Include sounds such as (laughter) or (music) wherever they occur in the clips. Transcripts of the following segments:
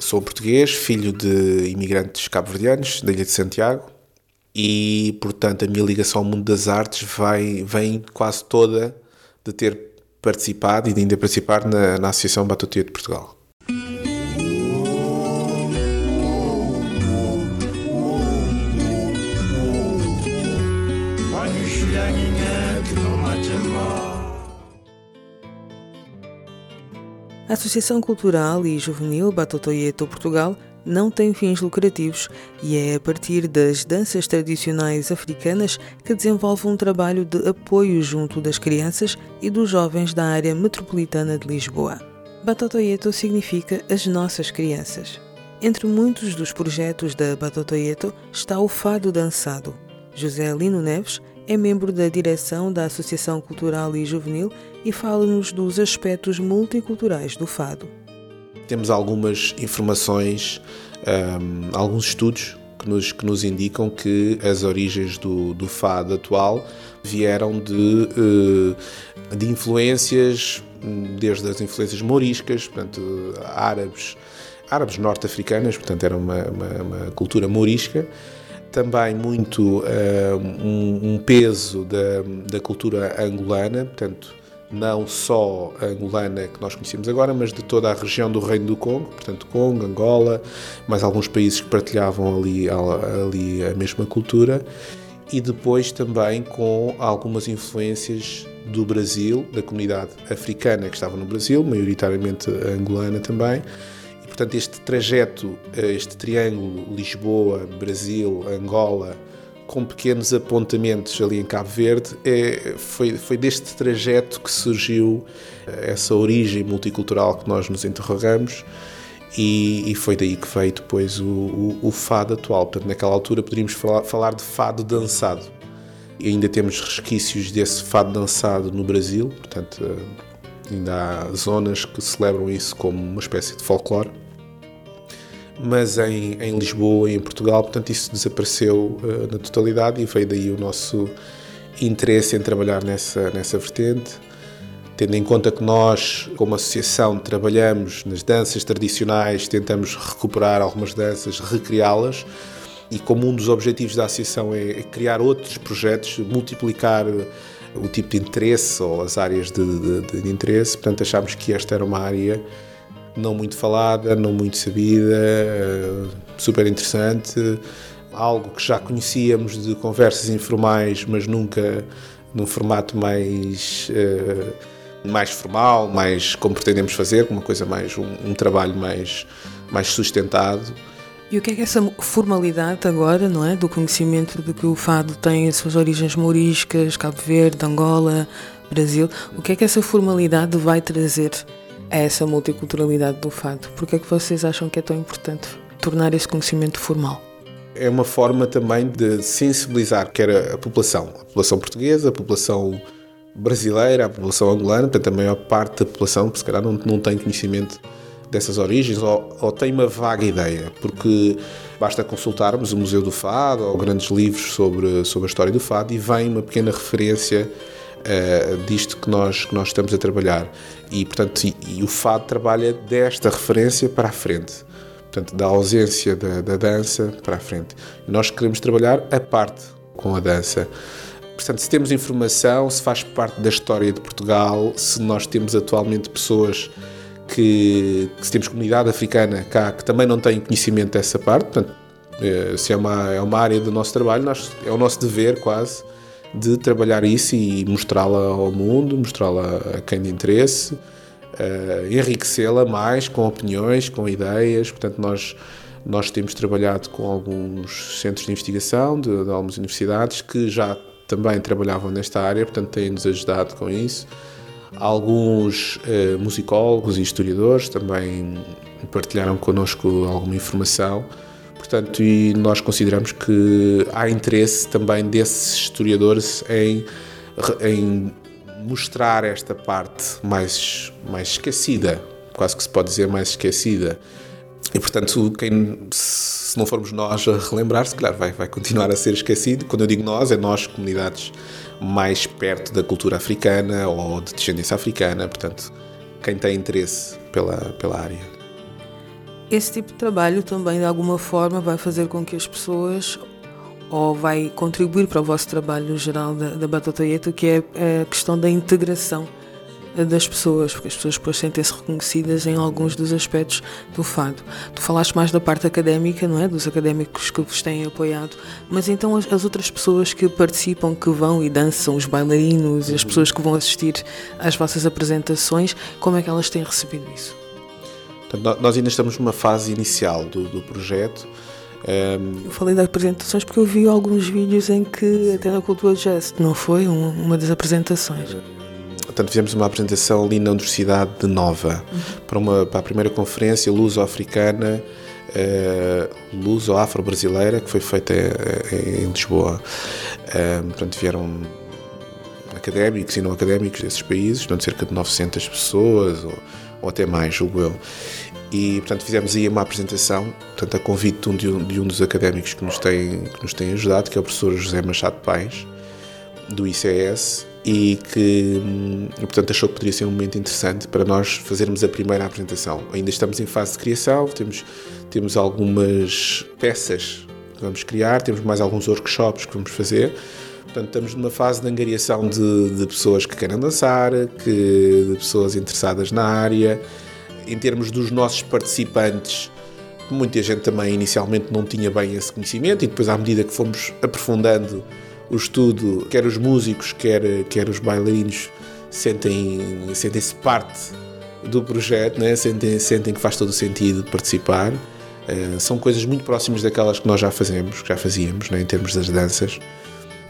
sou português, filho de imigrantes cabo-verdianos da Ilha de Santiago e, portanto, a minha ligação ao mundo das artes vem quase toda de ter participado e de ainda participar na, na Associação Batutia de Portugal. A Associação Cultural e Juvenil Batotoyeto Portugal não tem fins lucrativos e é a partir das danças tradicionais africanas que desenvolve um trabalho de apoio junto das crianças e dos jovens da área metropolitana de Lisboa. Batotoyeto significa as nossas crianças. Entre muitos dos projetos da Batotoyeto está o fado dançado. José Lino Neves é membro da direção da Associação Cultural e Juvenil e fala-nos dos aspectos multiculturais do fado. Temos algumas informações, um, alguns estudos que nos, que nos indicam que as origens do, do fado atual vieram de, uh, de influências, desde as influências moriscas, portanto, árabes, árabes norte-africanas, portanto, era uma, uma, uma cultura morisca, também muito uh, um, um, peso da, da cultura angolana, portanto, não só a angolana que nós conhecemos agora, mas de toda a região do Reino do Congo, portanto, Congo, Angola, mais alguns países que partilhavam ali, ali a mesma cultura, e depois também com algumas influências do Brasil, da comunidade africana que estava no Brasil, maioritariamente angolana também, portanto, este trajeto, eh, este triângulo Lisboa, Brasil, Angola, com pequenos apontamentos ali em Cabo Verde, é, foi, foi deste trajeto que surgiu eh, essa origem multicultural que nós nos interrogamos e, e foi daí que veio depois o, o, o, fado atual. Portanto, naquela altura poderíamos falar, falar de fado dançado. E ainda temos resquícios desse fado dançado no Brasil, portanto, eh, ainda há zonas que celebram isso como uma espécie de folclore mas em, em Lisboa e em Portugal, portanto, isso desapareceu uh, na totalidade e veio daí o nosso interesse em trabalhar nessa, nessa vertente. Tendo em conta que nós, como associação, trabalhamos nas danças tradicionais, tentamos recuperar algumas danças, recriá-las, e como um dos objetivos da associação é, é criar outros projetos, multiplicar o tipo de interesse ou as áreas de, de, de interesse, portanto, achámos que esta era uma área não muito falada, não muito sabida, eh, super interessante, algo que já conhecíamos de conversas informais, mas nunca num formato mais eh, mais formal, mais como pretendemos fazer, uma coisa mais um, um trabalho mais mais sustentado. E o que é que essa formalidade agora, não é, do conhecimento de que o fado tem as suas origens mouriscas, Cabo Verde, Angola, Brasil, o que é que essa formalidade vai trazer a essa multiculturalidade do fado? Por que é que vocês acham que é tão importante tornar esse conhecimento formal? É uma forma também de sensibilizar quer a população, a população portuguesa, a população brasileira, a população angolana, portanto a maior parte da população se calhar não, não tem conhecimento dessas origens ou, ou, tem uma vaga ideia, porque basta consultarmos o Museu do Fado ou grandes livros sobre, sobre a história do Fado e vem uma pequena referência uh, disto que nós, que nós estamos a trabalhar. E, portanto, e, e, o fado trabalha desta referência para a frente. Portanto, da ausência da, da dança para a frente. Nós queremos trabalhar a parte com a dança. Portanto, se temos informação, se faz parte da história de Portugal, se nós temos atualmente pessoas que, que se temos comunidade africana cá que também não têm conhecimento dessa parte, portanto, Eh, se é uma, é uma área do nosso trabalho, nós, é o nosso dever quase de trabalhar isso e mostrá-la ao mundo, mostrá-la a quem de interesse, uh, enriquecê-la mais com opiniões, com ideias. Portanto, nós, nós temos trabalhado com alguns centros de investigação de, de algumas universidades que já também trabalhavam nesta área, portanto, têm-nos ajudado com isso. Alguns uh, musicólogos e historiadores também partilharam connosco alguma informação. Portanto, e nós consideramos que há interesse também desses historiadores em, em mostrar esta parte mais, mais esquecida, quase que se pode dizer mais esquecida. E portanto, quem, se não formos nós a relembrar, se calhar vai, vai continuar a ser esquecido. Quando eu digo nós, é nós, comunidades mais perto da cultura africana ou de descendência africana, portanto, quem tem interesse pela, pela área. Esse tipo de trabalho também, de alguma forma, vai fazer com que as pessoas ou vai contribuir para o vosso trabalho geral da, da Batotoieto, que é a questão da integração das pessoas, porque as pessoas depois sentem-se reconhecidas em alguns dos aspectos do fado. Tu falaste mais da parte académica, não é? Dos académicos que vos têm apoiado, mas então as, as outras pessoas que participam, que vão e dançam, os bailarinos, as pessoas que vão assistir às vossas apresentações, como é que elas têm recebido isso? Nós ainda estamos numa fase inicial do, do projeto. Um, eu falei das apresentações porque eu vi alguns vídeos em que até na Cultura Jazz, não foi? Um, uma das apresentações. Portanto, fizemos uma apresentação ali na Universidade de Nova uhum. para, uma, para a primeira conferência luso-africana, uh, luso-afro-brasileira, que foi feita em, em Lisboa. Um, portanto, vieram académicos e não académicos desses países, portanto, cerca de 900 pessoas ou, ou até mais, julgo eu. E, portanto, fizemos aí uma apresentação, portanto, a convite de um, de um, dos académicos que nos, tem, que nos tem ajudado, que é o professor José Machado Paes, do ICS, e que, hum, portanto, achou que poderia ser um momento interessante para nós fazermos a primeira apresentação. Ainda estamos em fase de criação, temos, temos algumas peças que vamos criar, temos mais alguns workshops que vamos fazer, Portanto, estamos numa fase de angariação de, de pessoas que querem dançar, que, de pessoas interessadas na área. Em termos dos nossos participantes, muita gente também inicialmente não tinha bem esse conhecimento e depois, à medida que fomos aprofundando o estudo, quer os músicos, quer, quer os bailarinos, sentem-se sentem parte do projeto, né? sentem, sentem que faz todo o sentido participar. Uh, são coisas muito próximas daquelas que nós já fazemos, que já fazíamos, né? em termos das danças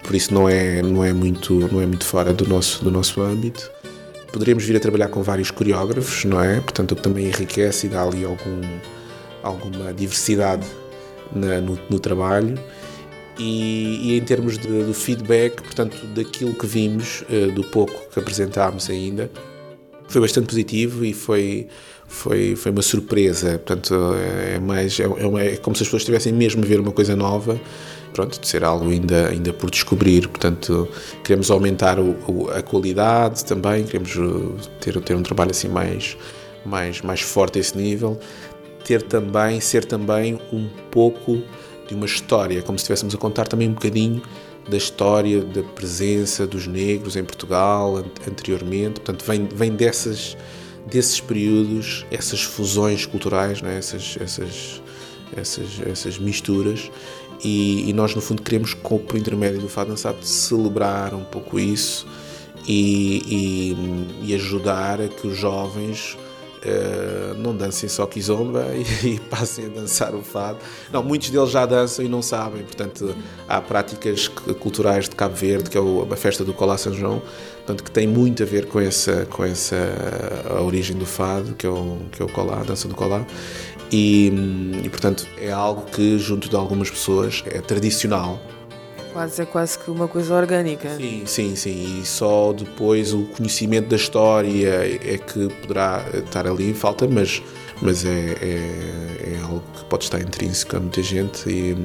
por isso não é, não é, muito, não é muito fora do nosso, do nosso âmbito. Poderíamos vir a trabalhar com vários coreógrafos, não é? Portanto, o que também enriquece e dá ali algum, alguma diversidade na, no, no, trabalho. E, e, em termos de, do feedback, portanto, daquilo que vimos, uh, do pouco que apresentámos ainda, foi bastante positivo e foi, foi, foi uma surpresa. Portanto, é, mais, é, é, é como se as pessoas estivessem mesmo a ver uma coisa nova pronto, de ser algo ainda, ainda por descobrir. Portanto, queremos aumentar o, o, a qualidade também, queremos uh, ter, ter um trabalho assim mais, mais, mais forte a esse nível. Ter também, ser também um pouco de uma história, como se estivéssemos a contar também um bocadinho da história, da presença dos negros em Portugal anteriormente. Portanto, vem, vem dessas, desses períodos, essas fusões culturais, né? essas, essas, essas, essas misturas e, e, nós, no fundo, queremos, por intermédio do Fado Dançado, celebrar um pouco isso e, e, e ajudar a que os jovens uh, não dancem só kizomba (laughs) e, passem a dançar o fado. Não, muitos deles já dançam e não sabem, portanto, há práticas culturais de Cabo Verde, que é a festa do Colá São João, portanto, que tem muito a ver com essa, com essa a origem do fado, que é o, que é o colá, a dança do colá. E, e, portanto é algo que junto de algumas pessoas é tradicional. Quase, é quase que uma coisa orgânica. Sim, sim, sim. E só depois o conhecimento da história é que poderá estar ali, falta, mas, mas é, é, é algo que pode estar intrínseco a muita gente e,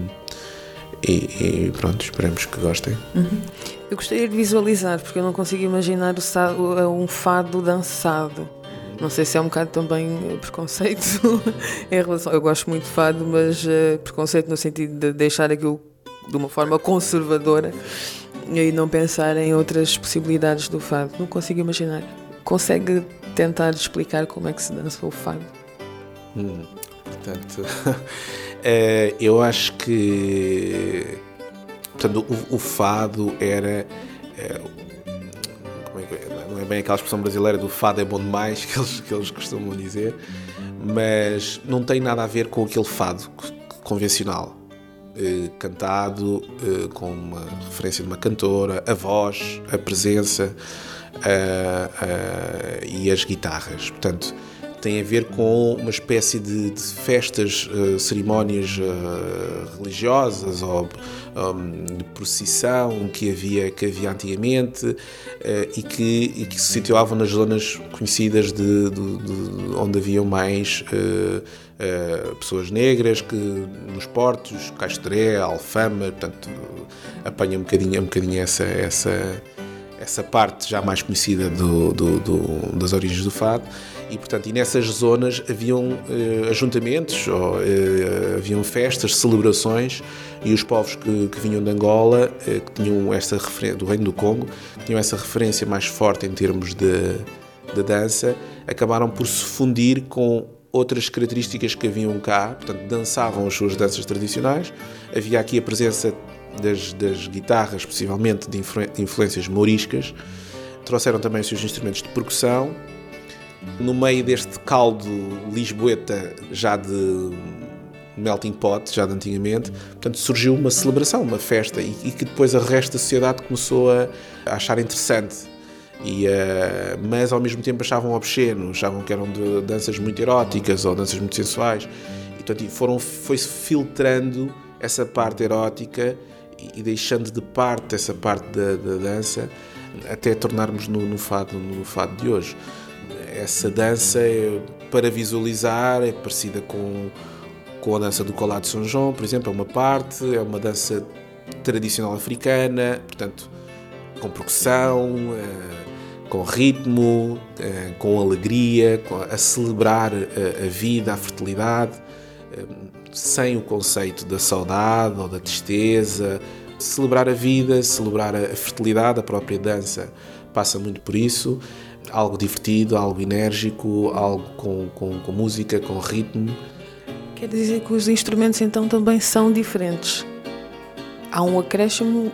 e, e pronto, esperemos que gostem. Uhum. Eu gostaria de visualizar, porque eu não consigo imaginar o, um fado dançado. Não sei se é um bocado também eh, preconceito (laughs) em relação. Eu gosto muito de fado, mas uh, preconceito no sentido de deixar aquilo de uma forma conservadora e não pensar em outras possibilidades do fado. Não consigo imaginar. Consegue tentar explicar como é que se dança o fado? Hum, portanto, Uh, (laughs) eu acho que portanto, o, o fado era. Não é bem aquela expressão brasileira do fado é bom demais (laughs) que eles, que eles costumam dizer, mas não tem nada a ver com aquele fado convencional. Uh, cantado com uma referência de uma cantora, a voz, a presença e as guitarras. Portanto, tem a ver com uma espécie de, de festas, uh, cerimónias uh, religiosas ou um, de procissão que havia, que havia antigamente uh, e, que, e que se situavam nas zonas conhecidas de, de, de onde haviam mais pessoas negras, que nos portos, Castré, Alfama, portanto, apanha um bocadinho, um bocadinho essa, essa, essa parte já mais conhecida do, do, do das origens do fado. E portanto e nessas zonas haviam eh, ajuntamentos ou eh, haviam festas, celebrações e os povos que, que vinham de Angola eh, que tinham essa do reino do Congo tinham essa referência mais forte em termos de, de dança acabaram por se fundir com outras características que haviam cá, portanto dançavam as suas danças tradicionais. Havia aqui a presença das, das guitarras, possivelmente de, de influências mouriscas trouxeram também os seus instrumentos de percussão no meio deste caldo lisboeta já de melting pot, já de antigamente, portanto surgiu uma celebração, uma festa e, e que depois a resto da sociedade começou a, a achar interessante. E, uh, mas ao mesmo tempo achavam obsceno, achavam que eram danças muito eróticas ou danças muito sensuais. E, portanto, foram, foi-se filtrando essa parte erótica e, deixando de parte essa parte da, da dança até tornarmos no, no, fado, no fado de hoje. Essa dança é, para visualizar é parecida com, com a dança do colado de São João, por exemplo, é uma parte, é uma dança tradicional africana, portanto, com percussão, eh, com ritmo, eh, com alegria, a celebrar a, a vida, a fertilidade, eh, sem o conceito da saudade ou da tristeza, celebrar a vida, celebrar a fertilidade, a própria dança passa muito por isso algo divertido, algo enérgico, algo com, com, com música, com ritmo. Quer dizer que os instrumentos então também são diferentes. Há um acréscimo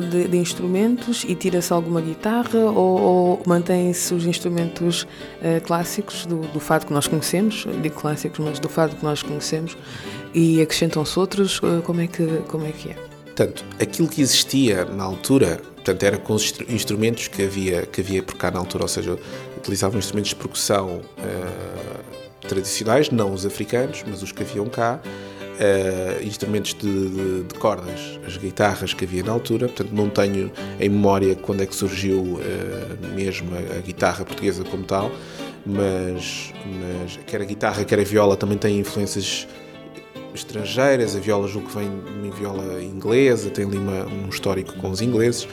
de, de instrumentos e tira-se alguma guitarra ou, ou mantém-se os instrumentos uh, clássicos do, do fado que nós conhecemos, digo clássicos, mas do fado que nós conhecemos. E acrescentam-se outros, uh, como, é que, como é que é? Portanto, aquilo que existia na altura Portanto, era com os instrumentos que havia, que havia por cá na altura, ou seja, utilizavam instrumentos de percussão uh, tradicionais, não os africanos, mas os que haviam cá, uh, instrumentos de, de, de, cordas, as guitarras que havia na altura. Portanto, não tenho em memória quando é que surgiu uh, mesmo a, a, guitarra portuguesa como tal, mas, mas quer a guitarra, quer a viola também têm influências estrangeiras, a viola julgo que vem de uma viola inglesa, tem ali uma, um histórico com os ingleses,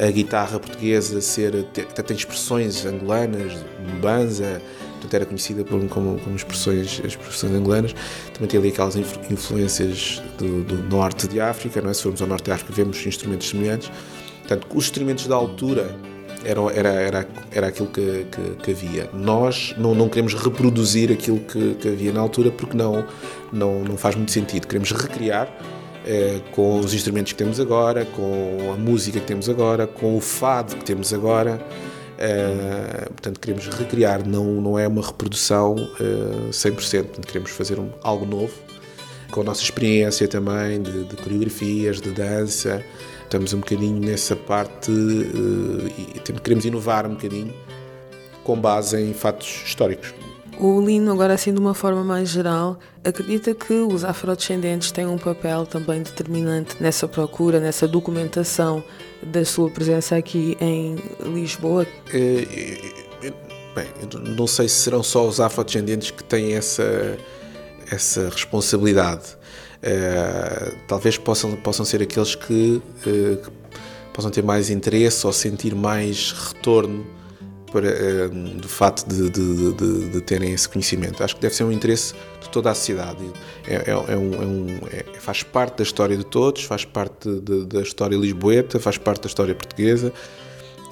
a guitarra portuguesa ser até tem expressões angolanas, banza, portanto era conhecida por, como, como expressões, expressões angolanas. Também tem ali aquelas influências do, do, norte de África, não é? Se formos ao norte de África vemos instrumentos semelhantes. Portanto, os instrumentos da altura era, era, era, era aquilo que, que, que, havia. Nós não, não queremos reproduzir aquilo que, que havia na altura porque não, não, não faz muito sentido. Queremos recriar eh, com os instrumentos que temos agora, com a música que temos agora, com o fado que temos agora. Uh, portanto, queremos recriar, não, não é uma reprodução uh, 100%, portanto, queremos fazer um, algo novo, com a nossa experiência também de, de coreografias, de dança. Estamos um bocadinho nessa parte uh, e queremos inovar um bocadinho com base em fatos históricos. O Lino, agora assim de uma forma mais geral, acredita que os afrodescendentes têm um papel também determinante nessa procura, nessa documentação da sua presença aqui em Lisboa? É, bem, não sei se serão só os afrodescendentes que têm essa, essa responsabilidade. Talvez possam, possam ser aqueles que, que possam ter mais interesse ou sentir mais retorno para, eh, do fato de, de, de, de, terem esse conhecimento. Acho que deve ser um interesse de toda a sociedade. É, é, é, um, é um, é, faz parte da história de todos, faz parte da história lisboeta, faz parte da história portuguesa,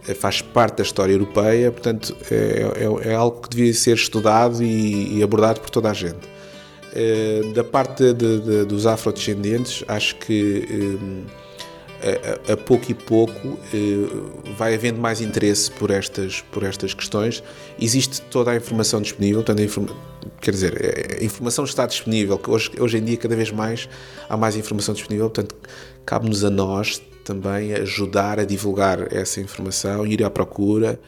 eh, faz parte da história europeia, portanto é, é, algo que devia ser estudado e, e, abordado por toda a gente. Uh, da parte dos afrodescendentes, acho que a, pouco e pouco uh, vai havendo mais interesse por estas, por estas questões. Existe toda a informação disponível, informa quer dizer, a informação está disponível, hoje, hoje em dia cada vez mais há mais informação disponível, portanto, cabe-nos a nós também ajudar a divulgar essa informação, ir à procura.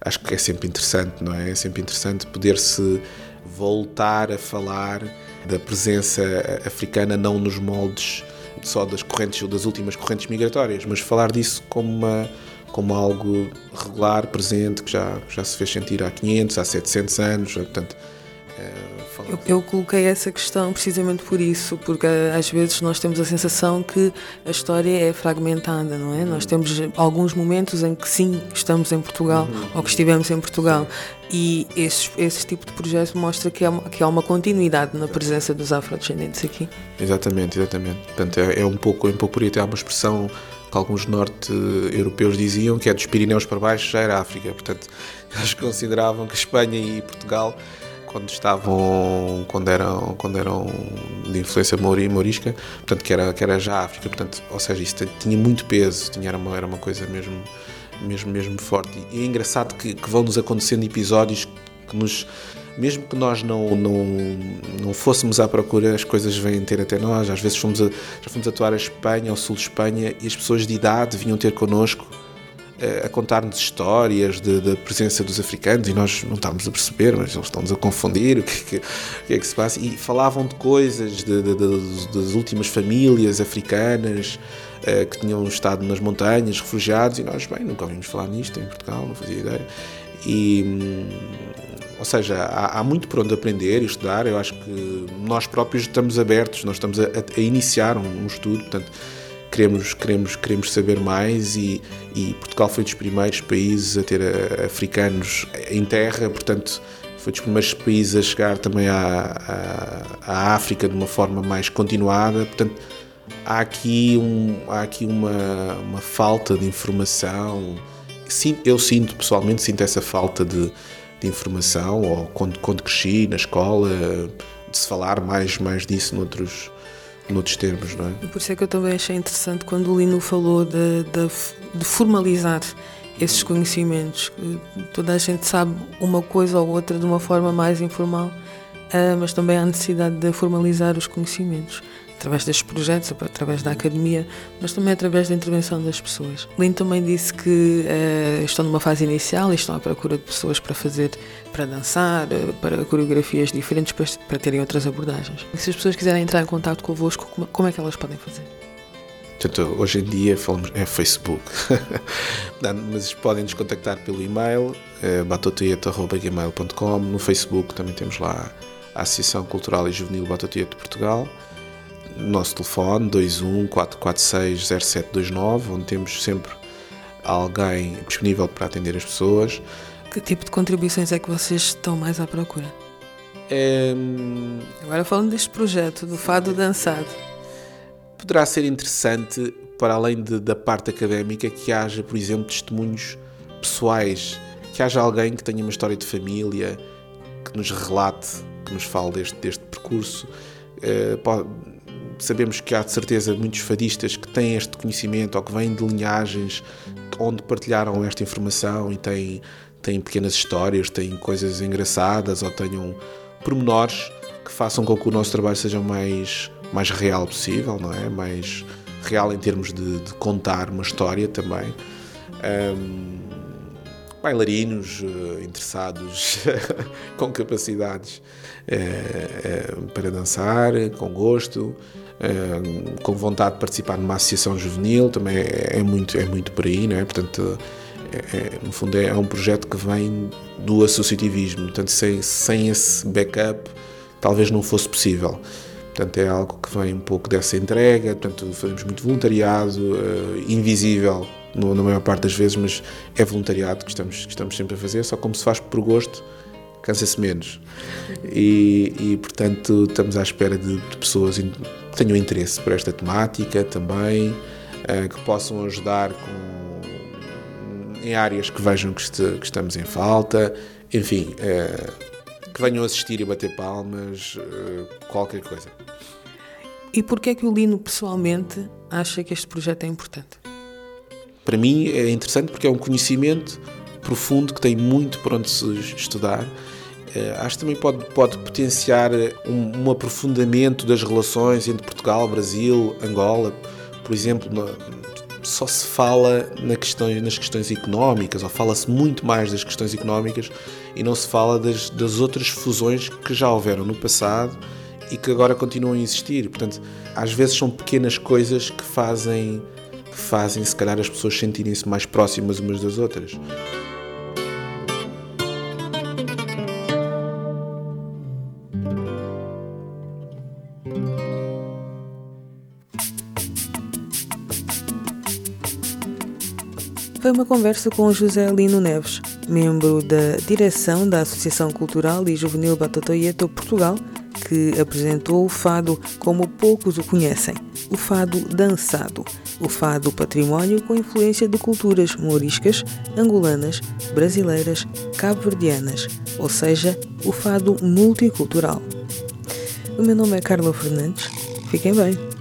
Acho que é sempre interessante, não é? É sempre interessante poder-se voltar a falar da presença africana não nos moldes só das correntes ou das últimas correntes migratórias, mas falar disso como uma como algo regular, presente, que já, já se fez sentir há 500, há 700 anos, portanto, eu, eu, coloquei essa questão precisamente por isso, porque eh, às vezes nós temos a sensação que a história é fragmentada, não é? Nós temos alguns momentos em que sim, estamos em Portugal uhum. ou que estivemos em Portugal e esse, esse tipo de projeto mostra que há, que há uma continuidade na presença dos afrodescendentes aqui. Exatamente, exatamente. Portanto, é, é um pouco, pouco por aí, até há uma expressão que alguns norte-europeus diziam que é dos Pirineus para baixo já era África. Portanto, (laughs) eles consideravam que Espanha e Portugal quando estavam quando eram quando eram de influência maori, mourisca portanto que era que era já África portanto ou seja isso tinha muito peso tinha era uma era uma coisa mesmo mesmo mesmo forte e é engraçado que, que vão nos acontecendo episódios que nos mesmo que nós não, não, não fôssemos à procura, as coisas vêm ter até nós. Às vezes fomos a, já fomos atuar a Espanha, ao sul de Espanha, e as pessoas de idade vinham ter connosco a contar-nos histórias da presença dos africanos e nós não estávamos a perceber, mas eles estão-nos a confundir, (laughs) o que, que, o que, é que se passa? E falavam de coisas de, de, de, das últimas famílias africanas uh, que tinham estado nas montanhas, refugiados, e nós, bem, nunca ouvimos falar nisto em Portugal, não fazia ideia. E, hum, ou seja, há, há, muito por onde aprender e estudar. Eu acho que nós próprios estamos abertos, nós estamos a, a iniciar um, um estudo, portanto queremos, queremos, queremos saber mais e, e Portugal foi dos primeiros países a ter a, africanos em terra, portanto foi dos primeiros países a chegar também à, à, à África de uma forma mais continuada, portanto há aqui, um, há aqui uma, uma falta de informação, eu sinto pessoalmente, sinto essa falta de, de informação, ou quando, quando cresci na escola, de se falar mais, mais disso noutros, noutros termos, não é? Por isso é que eu também achei interessante quando o Lino falou de, de, de formalizar esses conhecimentos. Toda a gente sabe uma coisa ou outra de uma forma mais informal, ah, mas também há necessidade de formalizar os conhecimentos através destes projetos, através da academia, mas também através da intervenção das pessoas. Lino também disse que uh, estão numa fase inicial e estão à procura de pessoas para fazer, para dançar, uh, para coreografias diferentes, para, para, terem outras abordagens. E se as pessoas quiserem entrar em contato convosco, como, como é que elas podem fazer? Portanto, hoje em dia falamos é Facebook, (laughs) mas podem nos contactar pelo e-mail é, batotieta.gmail.com no Facebook também temos lá a Associação Cultural e Juvenil Batotieta de Portugal nosso telefone 21 446 0729, onde temos sempre alguém disponível para atender as pessoas. Que tipo de contribuições é que vocês estão mais à procura? É... Agora falando deste projeto do Fado Dançado. Poderá ser interessante, para além de, da parte académica, que haja, por exemplo, testemunhos pessoais, que haja alguém que tenha uma história de família, que nos relate, que nos fale deste, deste percurso. É, pode, sabemos que há de certeza muitos fadistas que têm este conhecimento ou que vêm de linhagens onde partilharam esta informação e têm, têm pequenas histórias, têm coisas engraçadas ou tenham pormenores que façam com que o nosso trabalho seja mais, mais real possível, não é? Mais real em termos de, de contar uma história também. Um, bailarinos uh, interessados (laughs) com capacidades uh, uh, para dançar, com gosto, com vontade de participar numa associação juvenil, também é, é muito, é muito por aí, não é? Portanto, é, no fundo é, é, um projeto que vem do associativismo, portanto, sem, sem esse backup talvez não fosse possível. Portanto, é algo que vem um pouco dessa entrega, portanto, fazemos muito voluntariado, invisível no, na maior parte das vezes, mas é voluntariado que estamos, que estamos sempre a fazer, só como se faz por gosto, cansa-se menos. E, e, portanto, estamos à espera de, de pessoas que tenham interesse por esta temática também, uh, que possam ajudar com, em áreas que vejam que, este, que estamos em falta. Enfim, uh, que venham assistir e bater palmas, uh, qualquer coisa. E porquê é que o Lino pessoalmente acha que este projeto é importante? Para mim é interessante porque é um conhecimento profundo que tem muito para onde se estudar. Uh, acho que também pode, pode potenciar um, um aprofundamento das relações entre Portugal, Brasil, Angola. Por exemplo, só se fala na nas questões económicas, ou fala-se muito mais das questões económicas e não se fala das, das outras fusões que já houveram no passado e que agora continuam a existir. Portanto, às vezes são pequenas coisas que fazem, que fazem se calhar, as pessoas sentirem-se mais próximas umas das outras. Foi uma conversa com José Lino Neves, membro da direção da Associação Cultural e Juvenil Batotoieto Portugal, que apresentou o fado como poucos o conhecem, o fado dançado, o fado património com influência de culturas moriscas, angolanas, brasileiras, cabo-verdianas, ou seja, o fado multicultural. O meu nome é Carla Fernandes. Fiquem bem.